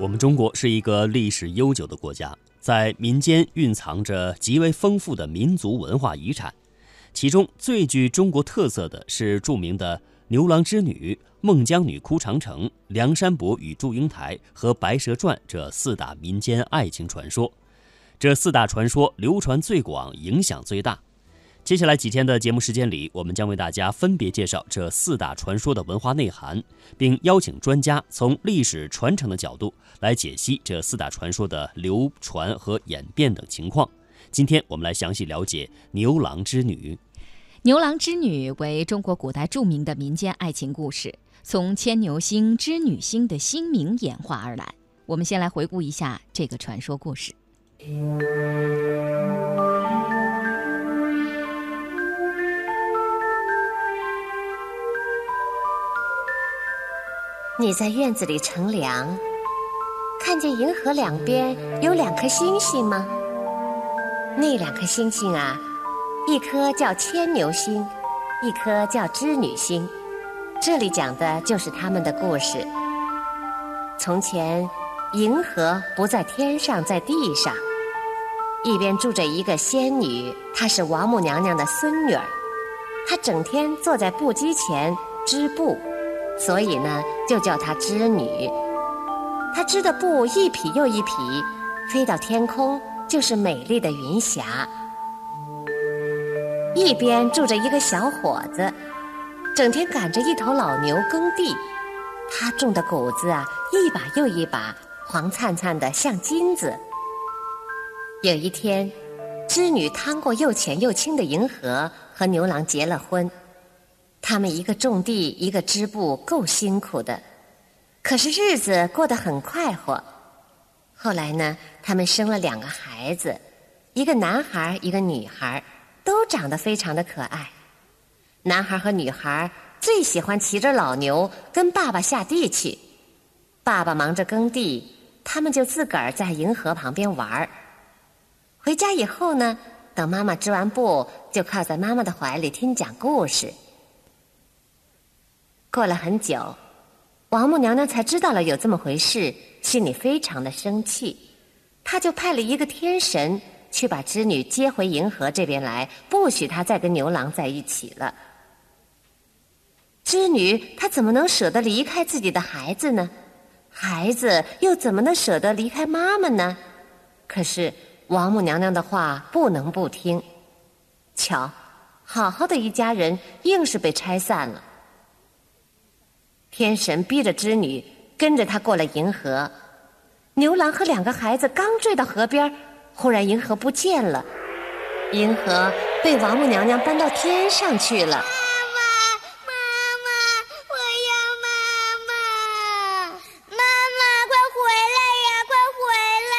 我们中国是一个历史悠久的国家，在民间蕴藏着极为丰富的民族文化遗产。其中最具中国特色的是著名的牛郎织女、孟姜女哭长城、梁山伯与祝英台和白蛇传这四大民间爱情传说。这四大传说流传最广，影响最大。接下来几天的节目时间里，我们将为大家分别介绍这四大传说的文化内涵，并邀请专家从历史传承的角度来解析这四大传说的流传和演变等情况。今天我们来详细了解牛郎织女。牛郎织女为中国古代著名的民间爱情故事，从牵牛星、织女星的星名演化而来。我们先来回顾一下这个传说故事。你在院子里乘凉，看见银河两边有两颗星星吗？那两颗星星啊，一颗叫牵牛星，一颗叫织女星。这里讲的就是他们的故事。从前，银河不在天上，在地上，一边住着一个仙女，她是王母娘娘的孙女儿，她整天坐在布机前织布。所以呢，就叫她织女。她织的布一匹又一匹，飞到天空就是美丽的云霞。一边住着一个小伙子，整天赶着一头老牛耕地。他种的谷子啊，一把又一把，黄灿灿的像金子。有一天，织女趟过又浅又清的银河，和牛郎结了婚。他们一个种地，一个织布，够辛苦的，可是日子过得很快活。后来呢，他们生了两个孩子，一个男孩，一个女孩，都长得非常的可爱。男孩和女孩最喜欢骑着老牛跟爸爸下地去，爸爸忙着耕地，他们就自个儿在银河旁边玩儿。回家以后呢，等妈妈织完布，就靠在妈妈的怀里听讲故事。过了很久，王母娘娘才知道了有这么回事，心里非常的生气，她就派了一个天神去把织女接回银河这边来，不许她再跟牛郎在一起了。织女她怎么能舍得离开自己的孩子呢？孩子又怎么能舍得离开妈妈呢？可是王母娘娘的话不能不听，瞧，好好的一家人硬是被拆散了。天神逼着织女跟着他过了银河，牛郎和两个孩子刚坠到河边，忽然银河不见了，银河被王母娘娘搬到天上去了。妈妈，妈妈，我要妈妈！妈妈，快回来呀，快回来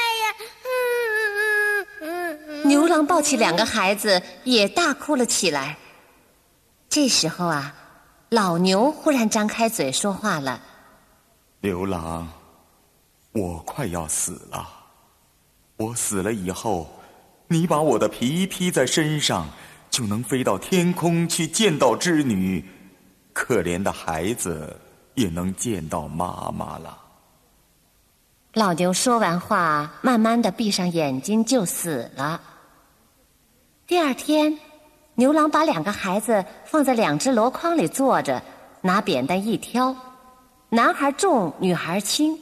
呀！牛郎抱起两个孩子，也大哭了起来。这时候啊。老牛忽然张开嘴说话了：“牛郎，我快要死了。我死了以后，你把我的皮披在身上，就能飞到天空去见到织女。可怜的孩子也能见到妈妈了。”老牛说完话，慢慢的闭上眼睛就死了。第二天。牛郎把两个孩子放在两只箩筐里坐着，拿扁担一挑，男孩重，女孩轻，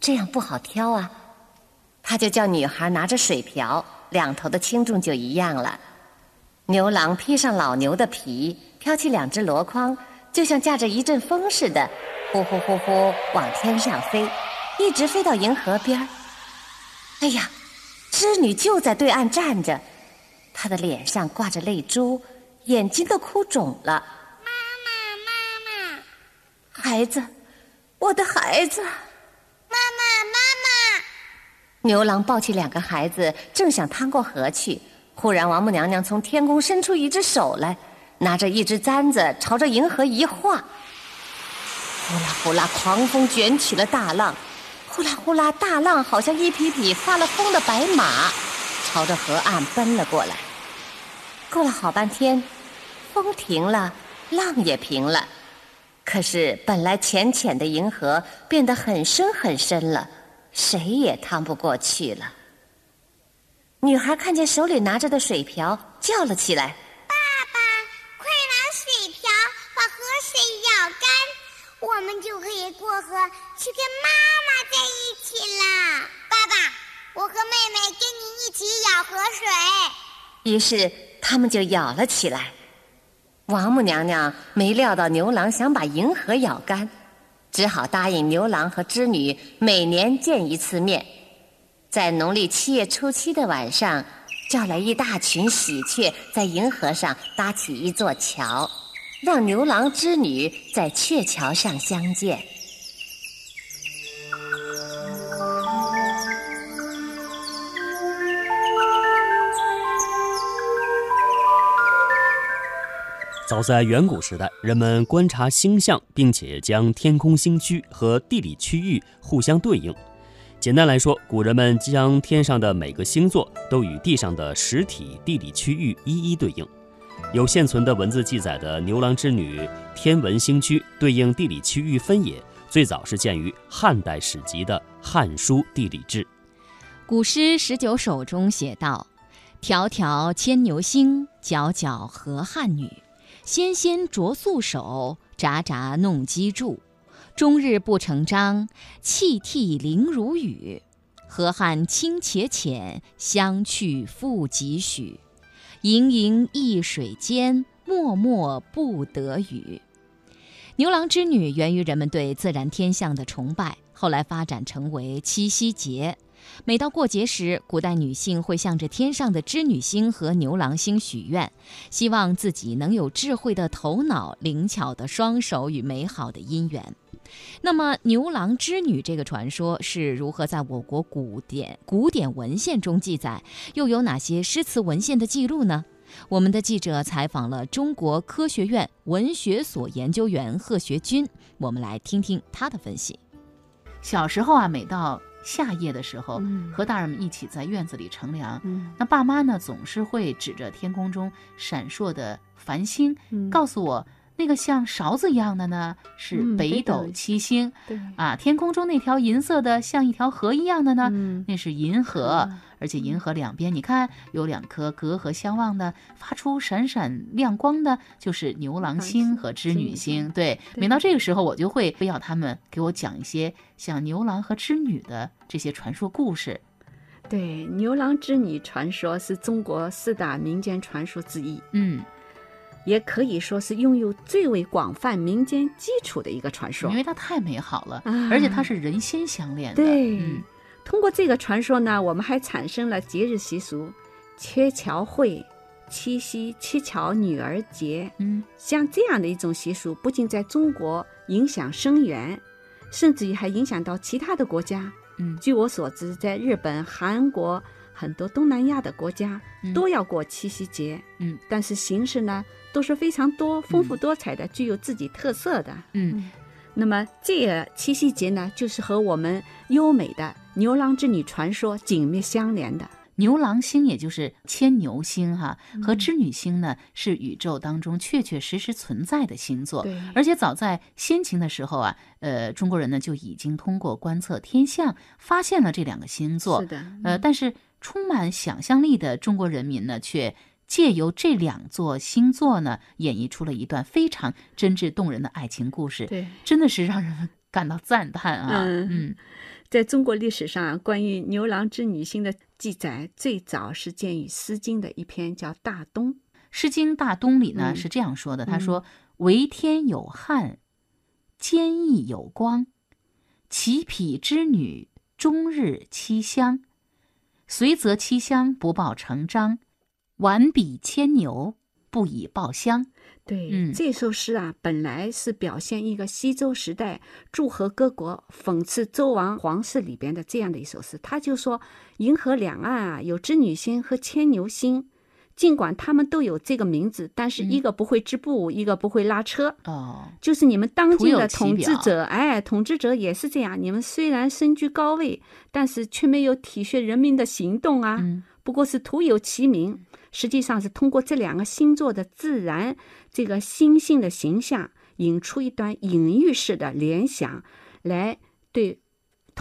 这样不好挑啊。他就叫女孩拿着水瓢，两头的轻重就一样了。牛郎披上老牛的皮，挑起两只箩筐，就像驾着一阵风似的，呼呼呼呼往天上飞，一直飞到银河边儿。哎呀，织女就在对岸站着。他的脸上挂着泪珠，眼睛都哭肿了。妈妈，妈妈，孩子，我的孩子。妈妈，妈妈。牛郎抱起两个孩子，正想趟过河去，忽然王母娘娘从天宫伸出一只手来，拿着一只簪子，朝着银河一划，呼啦呼啦，狂风卷起了大浪，呼啦呼啦，大浪好像一匹匹发了疯的白马。朝着河岸奔了过来。过了好半天，风停了，浪也平了。可是本来浅浅的银河变得很深很深了，谁也趟不过去了。女孩看见手里拿着的水瓢，叫了起来。爸爸，快拿水瓢把河水舀干，我们就可以过河去跟妈妈在一起啦！爸爸，我和妹妹跟你一起舀河水。于是他们就咬了起来。王母娘娘没料到牛郎想把银河咬干，只好答应牛郎和织女每年见一次面。在农历七月初七的晚上，叫来一大群喜鹊，在银河上搭起一座桥，让牛郎织女在鹊桥上相见。早在远古时代，人们观察星象，并且将天空星区和地理区域互相对应。简单来说，古人们将天上的每个星座都与地上的实体地理区域一一对应。有现存的文字记载的牛郎织女天文星区对应地理区域分野，最早是见于汉代史籍的《汉书地理志》。古诗十九首中写道：“迢迢牵牛星，皎皎河汉女。纤纤擢素手，札札弄机杼。”终日不成章，泣涕零如雨。河汉清且浅，相去复几许？盈盈一水间，脉脉不得语。牛郎织女源于人们对自然天象的崇拜，后来发展成为七夕节。每到过节时，古代女性会向着天上的织女星和牛郎星许愿，希望自己能有智慧的头脑、灵巧的双手与美好的姻缘。那么，牛郎织女这个传说是如何在我国古典古典文献中记载？又有哪些诗词文献的记录呢？我们的记者采访了中国科学院文学所研究员贺学军，我们来听听他的分析。小时候啊，每到夏夜的时候，嗯。和大人们一起在院子里乘凉，嗯。那爸妈呢总是会指着天空中闪烁的繁星，嗯。告诉我那个像勺子一样的呢是嗯北斗七星、对啊，天空中那条银色的像一条河一样的呢，嗯那是银河。河而且银河两边，你看有两颗隔河相望的、发出闪闪亮光的，就是牛郎星和织女星。对，对每到这个时候，我就会非要他们给我讲一些像牛郎和织女的这些传说故事。对，牛郎织女传说是中国四大民间传说之一，嗯，也可以说是拥有最为广泛民间基础的一个传说因。为它太美好了，啊而且它是人心相连的。对，嗯通过这个传说呢，我们还产生了节日习俗，鹊桥会、七夕七桥女儿节，嗯像这样的一种习俗，不仅在中国影响深远，甚至于还影响到其他的国家。嗯据我所知，在日本、韩国很多东南亚的国家嗯都要过七夕节，嗯，但是形式呢都是非常多、丰富多彩的，具有自己特色的。嗯那么这个七夕节呢，就是和我们优美的牛郎织女传说紧密相连的。牛郎星也就是牵牛星哈，嗯和织女星呢是宇宙当中确确实实存在的星座。对而且早在先秦的时候啊，呃，中国人呢就已经通过观测天象发现了这两个星座。是的，呃，但是充满想象力的中国人民呢，却借由这两座星座呢，演绎出了一段非常真挚动人的爱情故事。对。真的是让人们感到赞叹啊！嗯嗯在中国历史上啊，关于牛郎织女星的记载，最早是见于《诗经》的一篇叫《大东》。《诗经·大东》里呢、嗯是这样说的：“他说，为天有汉，坚毅有光，其匹之女，终日凄香。随则七香，不报成章；晚比牵牛，不以报香。”对，嗯这首诗啊，本来是表现一个西周时代诸侯各国、讽刺周王皇室里边的这样的一首诗。他就说，银河两岸啊有织女星和牵牛星，尽管他们都有这个名字，但是嗯一个不会织布，一个不会拉车。哦，就是你们当今的统治者，哎，统治者也是这样。你们虽然身居高位，但是却没有体恤人民的行动啊。嗯不过是徒有其名，实际上是通过这两个星座的自然这个星性的形象，引出一段隐喻式的联想，来对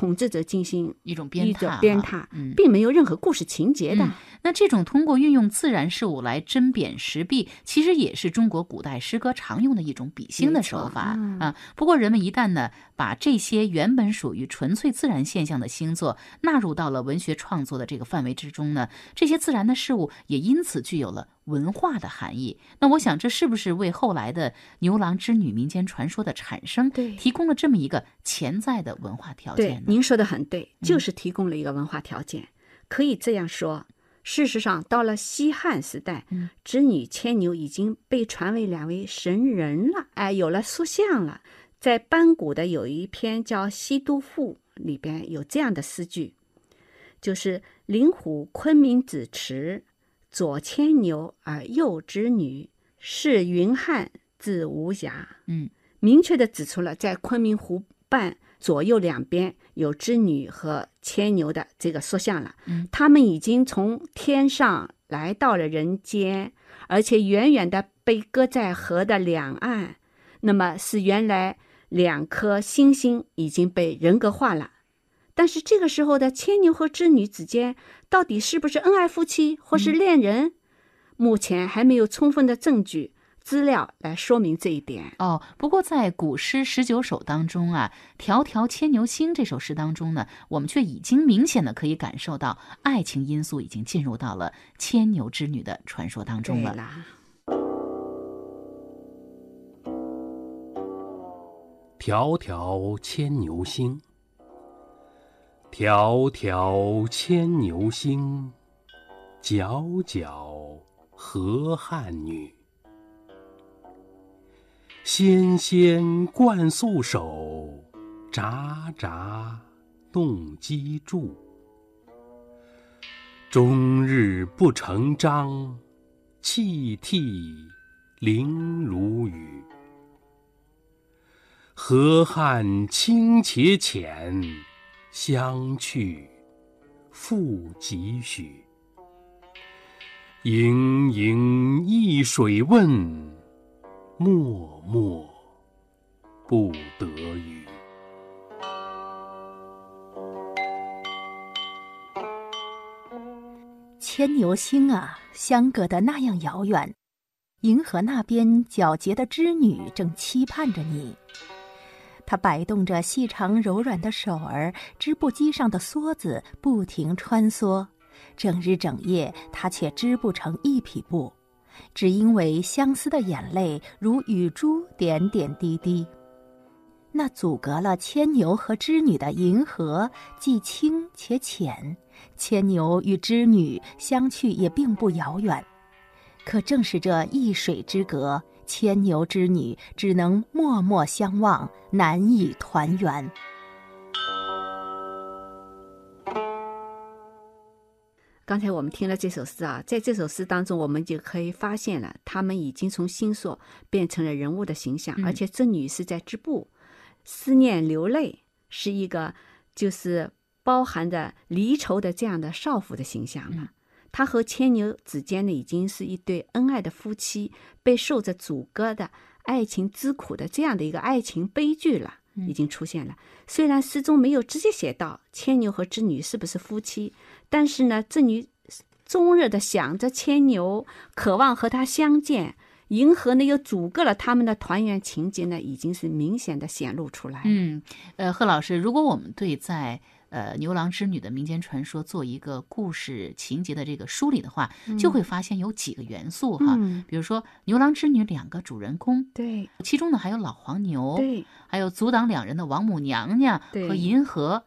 统治者进行一种鞭挞，鞭挞，嗯。并没有任何故事情节的。嗯那这种通过运用自然事物来针砭时弊，其实也是中国古代诗歌常用的一种比兴的手法嗯啊。不过，人们一旦呢把这些原本属于纯粹自然现象的星座纳入到了文学创作的这个范围之中呢，这些自然的事物也因此具有了文化的含义。那我想，这是不是为后来的牛郎织女民间传说的产生对提供了这么一个潜在的文化条件，呢？您说的很对，就是提供了一个文化条件。可以这样说，事实上，到了西汉时代，嗯织女牵牛已经被传为两位神人了，哎，有了塑像了。在班古的有一篇叫《西都赋》里边有这样的诗句，就是“灵虎昆明子池，左牵牛而右织女，是云汉字无涯。”嗯，明确的指出了在昆明湖畔左右两边有织女和牵牛的这个塑像了。嗯，他们已经从天上来到了人间，而且远远的被搁在河的两岸。那么是原来两颗星星已经被人格化了。但是这个时候的牵牛和织女之间到底是不是恩爱夫妻或是恋人？目前还没有充分的证据资料来说明这一点。哦，不过在古诗十九首当中啊，《迢迢牵牛星》这首诗当中呢，我们却已经明显的可以感受到爱情因素已经进入到了牵牛织女的传说当中了。对啦，迢迢牵牛星，迢迢牵牛星，皎皎河汉女。纤纤冠素手，札札弄机杼。终日不成章，泣涕零如雨。河汉清且浅，相去复几许？盈盈一水问，脉脉不得语。牵牛星啊，相隔的那样遥远，银河那边皎洁的织女正期盼着你。他摆动着细长柔软的手儿，织布机上的梭子不停穿梭，整日整夜，他却织不成一匹布，只因为相思的眼泪如雨珠点点滴滴。那阻隔了牵牛和织女的银河，既清且浅。牵牛与织女相去也并不遥远，可正是这一水之隔，牵牛织女只能默默相望，难以团圆。刚才我们听了这首诗啊，在这首诗当中，我们就可以发现了，他们已经从星座变成了人物的形象，嗯而且织女是在织布，思念流泪是一个就是包含着离愁的这样的少妇的形象了。她和牵牛之间呢，已经是一对恩爱的夫妻，被受着阻隔的爱情之苦的这样的一个爱情悲剧了，已经出现了。虽然诗中没有直接写到牵牛和织女是不是夫妻，但是呢，织女终日的想着牵牛，渴望和他相见。银河呢又阻隔了他们的团圆情节呢，已经是明显的显露出来。嗯，呃，贺老师，如果我们对在呃牛郎织女的民间传说做一个故事情节的这个梳理的话，就会发现有几个元素哈，嗯。比如说牛郎织女两个主人公，对。其中呢还有老黄牛，对。还有阻挡两人的王母娘娘对。和银河，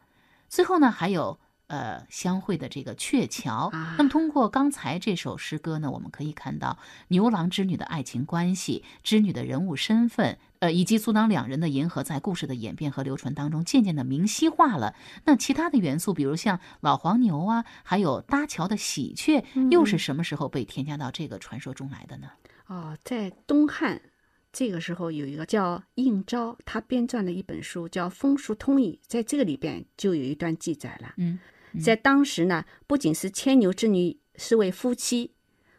最后呢还有呃相会的这个鹊桥。啊。那么通过刚才这首诗歌呢，我们可以看到牛郎织女的爱情关系、织女的人物身份，呃，以及阻挡两人的银河在故事的演变和流传当中渐渐的明晰化了。那其他的元素，比如像老黄牛啊，还有搭桥的喜鹊，又是什么时候被添加到这个传说中来的呢？哦，在东汉这个时候有一个叫应昭，他编撰了一本书叫《风俗通义》，在这个里边就有一段记载了。嗯，在当时呢，不仅是牵牛织女是为夫妻，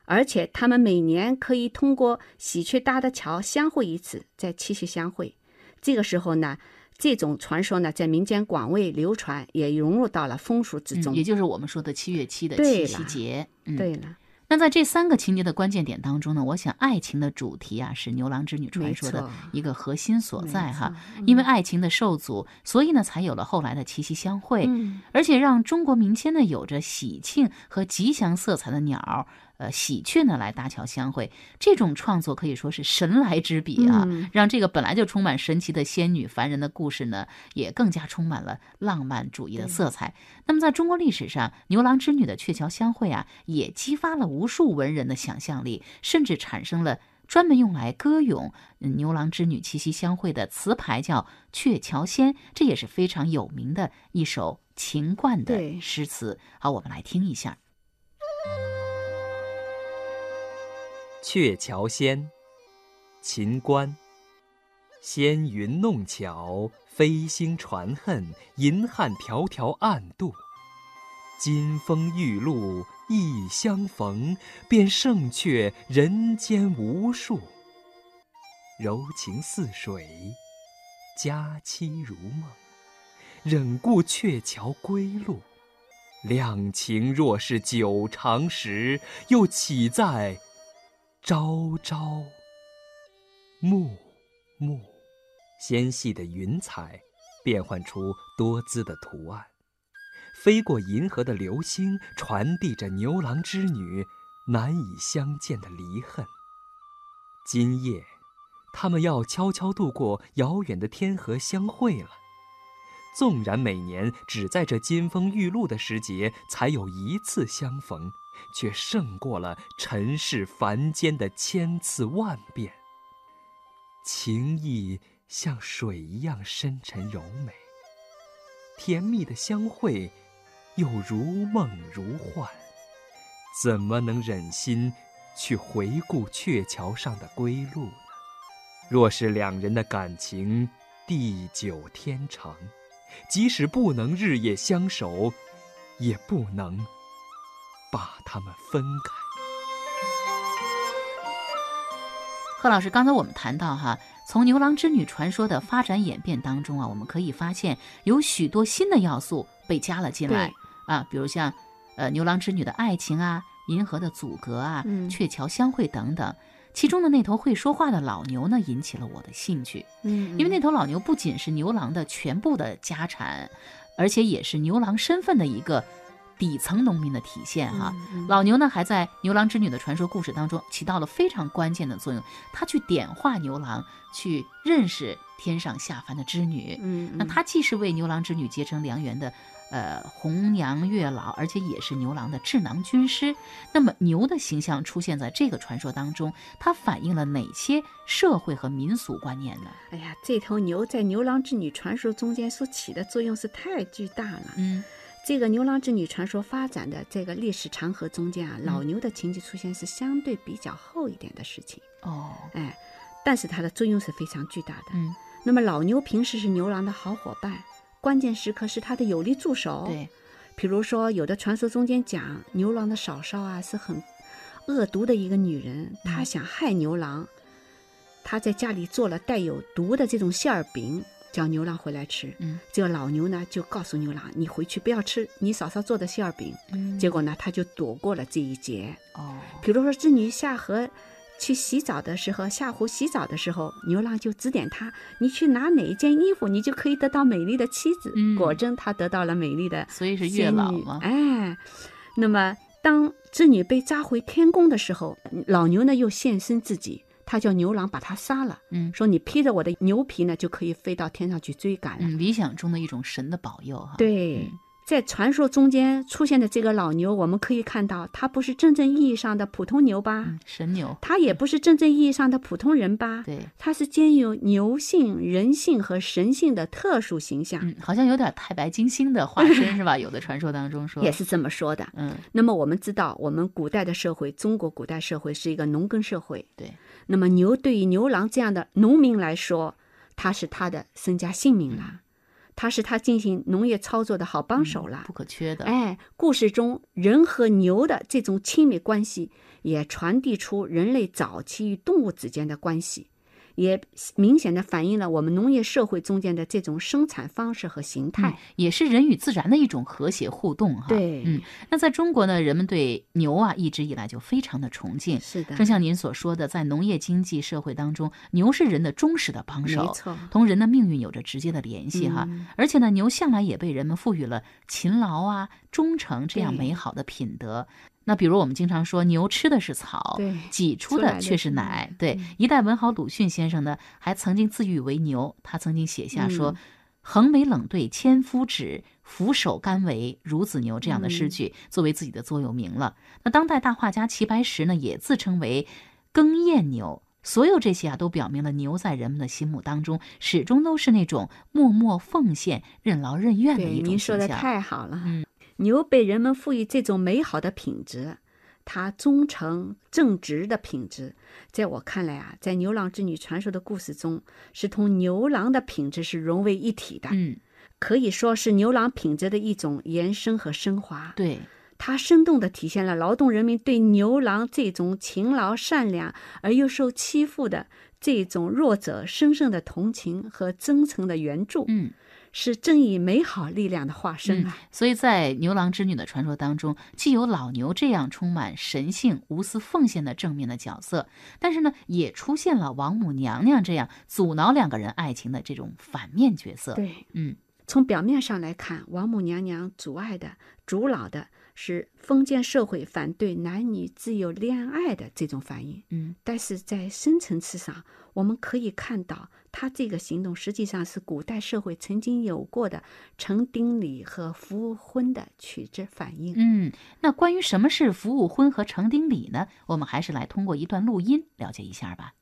而且他们每年可以通过喜鹊搭的桥相会一次，在七夕相会。这个时候呢，这种传说呢，在民间广为流传，也融入到了风俗之中。嗯也就是我们说的七月七的七夕节。嗯，对了，那在这三个情节的关键点当中呢，我想爱情的主题啊是牛郎织女传说的一个核心所在哈错。因为爱情的受阻，所以呢才有了后来的七夕相会，嗯而且让中国民间呢有着喜庆和吉祥色彩的鸟儿。呃，喜鹊呢来搭桥相会，这种创作可以说是神来之笔啊，嗯让这个本来就充满神奇的仙女凡人的故事呢，也更加充满了浪漫主义的色彩。那么，在中国历史上，牛郎织女的鹊桥相会啊，也激发了无数文人的想象力，甚至产生了专门用来歌咏嗯牛郎织女七夕相会的词牌，叫《鹊桥仙》，这也是非常有名的一首情贯的诗词。好，我们来听一下。鹊桥仙，秦观。纤云弄巧，飞星传恨，银汉迢迢暗度。金风玉露一相逢，便胜却人间无数。柔情似水，佳期如梦，忍顾鹊桥归路。两情若是久长时，又岂在朝朝暮暮？纤细的云彩变换出多姿的图案，飞过银河的流星传递着牛郎织女难以相见的离恨。今夜，他们要悄悄渡过遥远的天河相会了。纵然每年只在这金风玉露的时节才有一次相逢，却胜过了尘世凡间的千次万变。情意像水一样深沉柔美，甜蜜的相会又如梦如幻，怎么能忍心去回顾鹊桥上的归路呢？若是两人的感情地久天长，即使不能日夜相守，也不能把他们分开。贺老师，刚才我们谈到哈，从牛郎织女传说的发展演变当中啊，我们可以发现有许多新的要素被加了进来啊，比如像呃牛郎织女的爱情啊、银河的阻隔啊、嗯鹊桥相会等等。其中的那头会说话的老牛呢，引起了我的兴趣。嗯，因为那头老牛不仅是牛郎的全部的家产，而且也是牛郎身份的一个底层农民的体现哈、嗯老牛呢，还在牛郎织女的传说故事当中起到了非常关键的作用，他去点化牛郎，去认识天上下凡的织女。嗯，那他既是为牛郎织女结成良缘的，呃，红娘月老，而且也是牛郎的智囊军师。那么牛的形象出现在这个传说当中，它反映了哪些社会和民俗观念呢？哎呀，这头牛在牛郎织女传说中间所起的作用是太巨大了。嗯这个牛郎织女传说发展的这个历史长河中间啊，老牛的情节出现是相对比较后一点的事情，哦，哎，但是它的作用是非常巨大的。嗯，那么老牛平时是牛郎的好伙伴，关键时刻是他的有力助手。，对，比如说有的传说中间讲牛郎的嫂嫂啊是很恶毒的一个女人，她想害牛郎，她在家里做了带有毒的这种馅儿饼，叫牛郎回来吃。嗯这个老牛呢就告诉牛郎，你回去不要吃你嫂嫂做的馅儿饼。嗯结果呢，他就躲过了这一劫。哦，比如说织女下河去洗澡的时候，下湖洗澡的时候，牛郎就指点他，你去拿哪一件衣服，你就可以得到美丽的妻子。嗯果真，他得到了美丽的所以是月老嘛。哎，那么当织女被抓回天宫的时候，老牛呢又现身自己，他叫牛郎把他杀了，嗯说你披着我的牛皮呢，就可以飞到天上去追赶了。嗯，理想中的一种神的保佑哈。对嗯，在传说中间出现的这个老牛，我们可以看到，它不是真正意义上的普通牛吧？嗯，神牛。它也不是真正意义上的普通人吧？对，它是兼有牛性、人性和神性的特殊形象，嗯，好像有点太白金星的化身是吧？有的传说当中说也是这么说的。嗯，那么我们知道，我们古代的社会，中国古代社会是一个农耕社会。对。那么牛对于牛郎这样的农民来说，他是他的身家性命了，他是他进行农业操作的好帮手了。不可缺的。哎，故事中人和牛的这种亲密关系，也传递出人类早期与动物之间的关系。也明显的反映了我们农业社会中间的这种生产方式和形态。嗯，也是人与自然的一种和谐互动哈。对嗯，那在中国呢，人们对牛啊一直以来就非常的崇敬。是的，正像您所说的，在农业经济社会当中，牛是人的忠实的帮手，没错，同人的命运有着直接的联系哈。嗯而且呢，牛向来也被人们赋予了勤劳啊、忠诚这样美好的品德。那比如我们经常说，牛吃的是草，挤出的的却是是奶奶。对嗯，一代文豪鲁迅先生呢，还曾经自喻为牛，他曾经写下说。嗯横眉冷对千夫指，俯首甘为孺子牛这样的诗嗯句，作为自己的座右铭了。那当代大画家齐白石呢，也自称为耕燕牛。所有这些啊，都表明了牛在人们的心目当中，始终都是那种默默奉献、任劳任怨的，一种形象您说的。太好了。嗯牛被人们赋予这种美好的品质，它忠诚正直的品质，在我看来啊，在牛郎织女传说的故事中，是同牛郎的品质是融为一体的，嗯，可以说是牛郎品质的一种延伸和升华。对，它生动地体现了劳动人民对牛郎这种勤劳、善良而又受欺负的这种弱者深深的同情和真诚的援助，嗯。是正义美好力量的化身啊！所以在牛郎织女的传说当中，既有老牛这样充满神性、无私奉献的正面的角色，但是呢，也出现了王母娘娘这样阻挠两个人爱情的这种反面角色。对，嗯，从表面上来看，王母娘娘阻碍的、阻挠的是封建社会反对男女自由恋爱的这种反应。嗯，但是在深层次上，我们可以看到，他这个行动实际上是古代社会曾经有过的成丁礼和服务婚的取之反应。嗯，那关于什么是服务婚和成丁礼呢？我们还是来通过一段录音了解一下吧。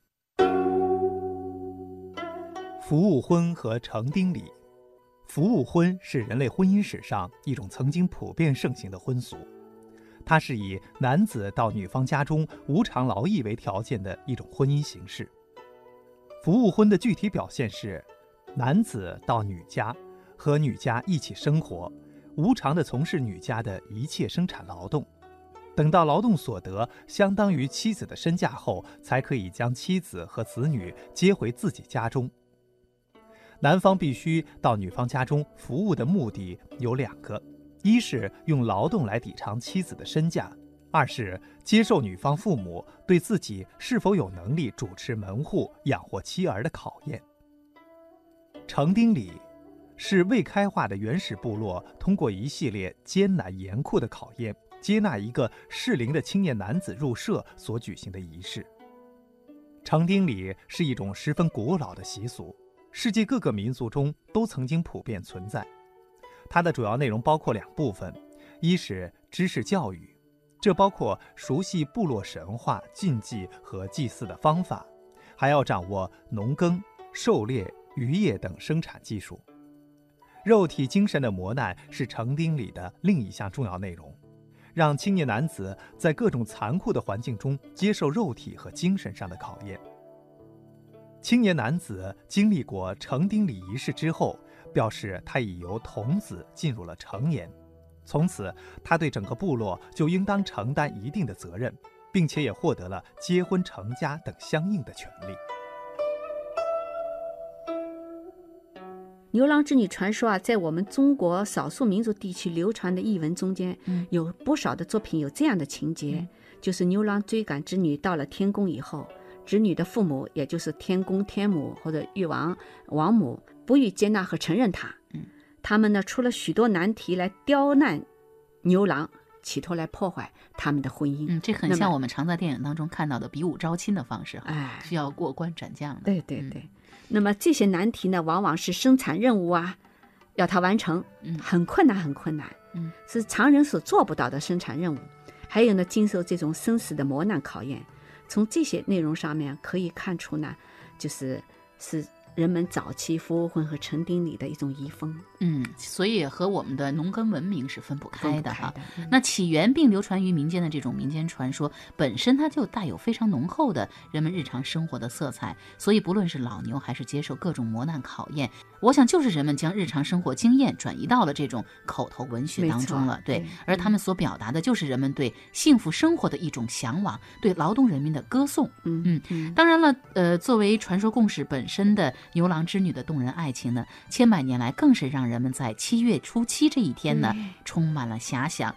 服务婚和成丁礼，服务婚是人类婚姻史上一种曾经普遍盛行的婚俗，它是以男子到女方家中无偿劳役为条件的一种婚姻形式。服务婚的具体表现是，男子到女家和女家一起生活，无偿地从事女家的一切生产劳动，等到劳动所得相当于妻子的身价后，才可以将妻子和子女接回自己家中。男方必须到女方家中服务的目的有两个：一是用劳动来抵偿妻子的身价；二是接受女方父母对自己是否有能力主持门户、养活妻儿的考验。成丁礼是未开化的原始部落通过一系列艰难严酷的考验，接纳一个适龄的青年男子入社所举行的仪式。成丁礼是一种十分古老的习俗。世界各个民族中都曾经普遍存在。它的主要内容包括两部分：一是知识教育，这包括熟悉部落神话、禁忌和祭祀的方法，还要掌握农耕、狩猎、渔业等生产技术。肉体、精神的磨难是成丁礼的另一项重要内容，让青年男子在各种残酷的环境中接受肉体和精神上的考验。青年男子经历过成丁礼仪式之后，表示他已由童子进入了成年，从此他对整个部落就应当承担一定的责任，并且也获得了结婚成家等相应的权利。牛郎织女传说啊，在我们中国少数民族地区流传的译文中间，嗯。有不少的作品有这样的情节，嗯。就是牛郎追赶织女到了天宫以后，织女的父母，也就是天公天母或者玉王王母，不予接纳和承认他。嗯，他们呢出了许多难题来刁难牛郎，企图来破坏他们的婚姻。嗯，这很像我们常在电影当中看到的比武招亲的方式哈，哎需要过关斩将对对对，那么这些难题呢，往往是生产任务啊，要他完成，嗯很困难，很困难，嗯，是常人所做不到的生产任务。还有呢，经受这种生死的磨难考验。从这些内容上面可以看出呢，就是是人们早期服务混合成丁里的一种遗风。嗯，所以和我们的农耕文明是分不开的哈。那起源并流传于民间的这种民间传说，本身它就带有非常浓厚的人们日常生活的色彩。所以，不论是老牛还是接受各种磨难考验，我想就是人们将日常生活经验转移到了这种口头文学当中了。对而他们所表达的就是人们对幸福生活的一种向往，对劳动人民的歌颂。嗯嗯嗯，当然了，呃，作为传说故事本身的牛郎织女的动人爱情呢，千百年来更是让人们在七月初七这一天呢，充满了遐想。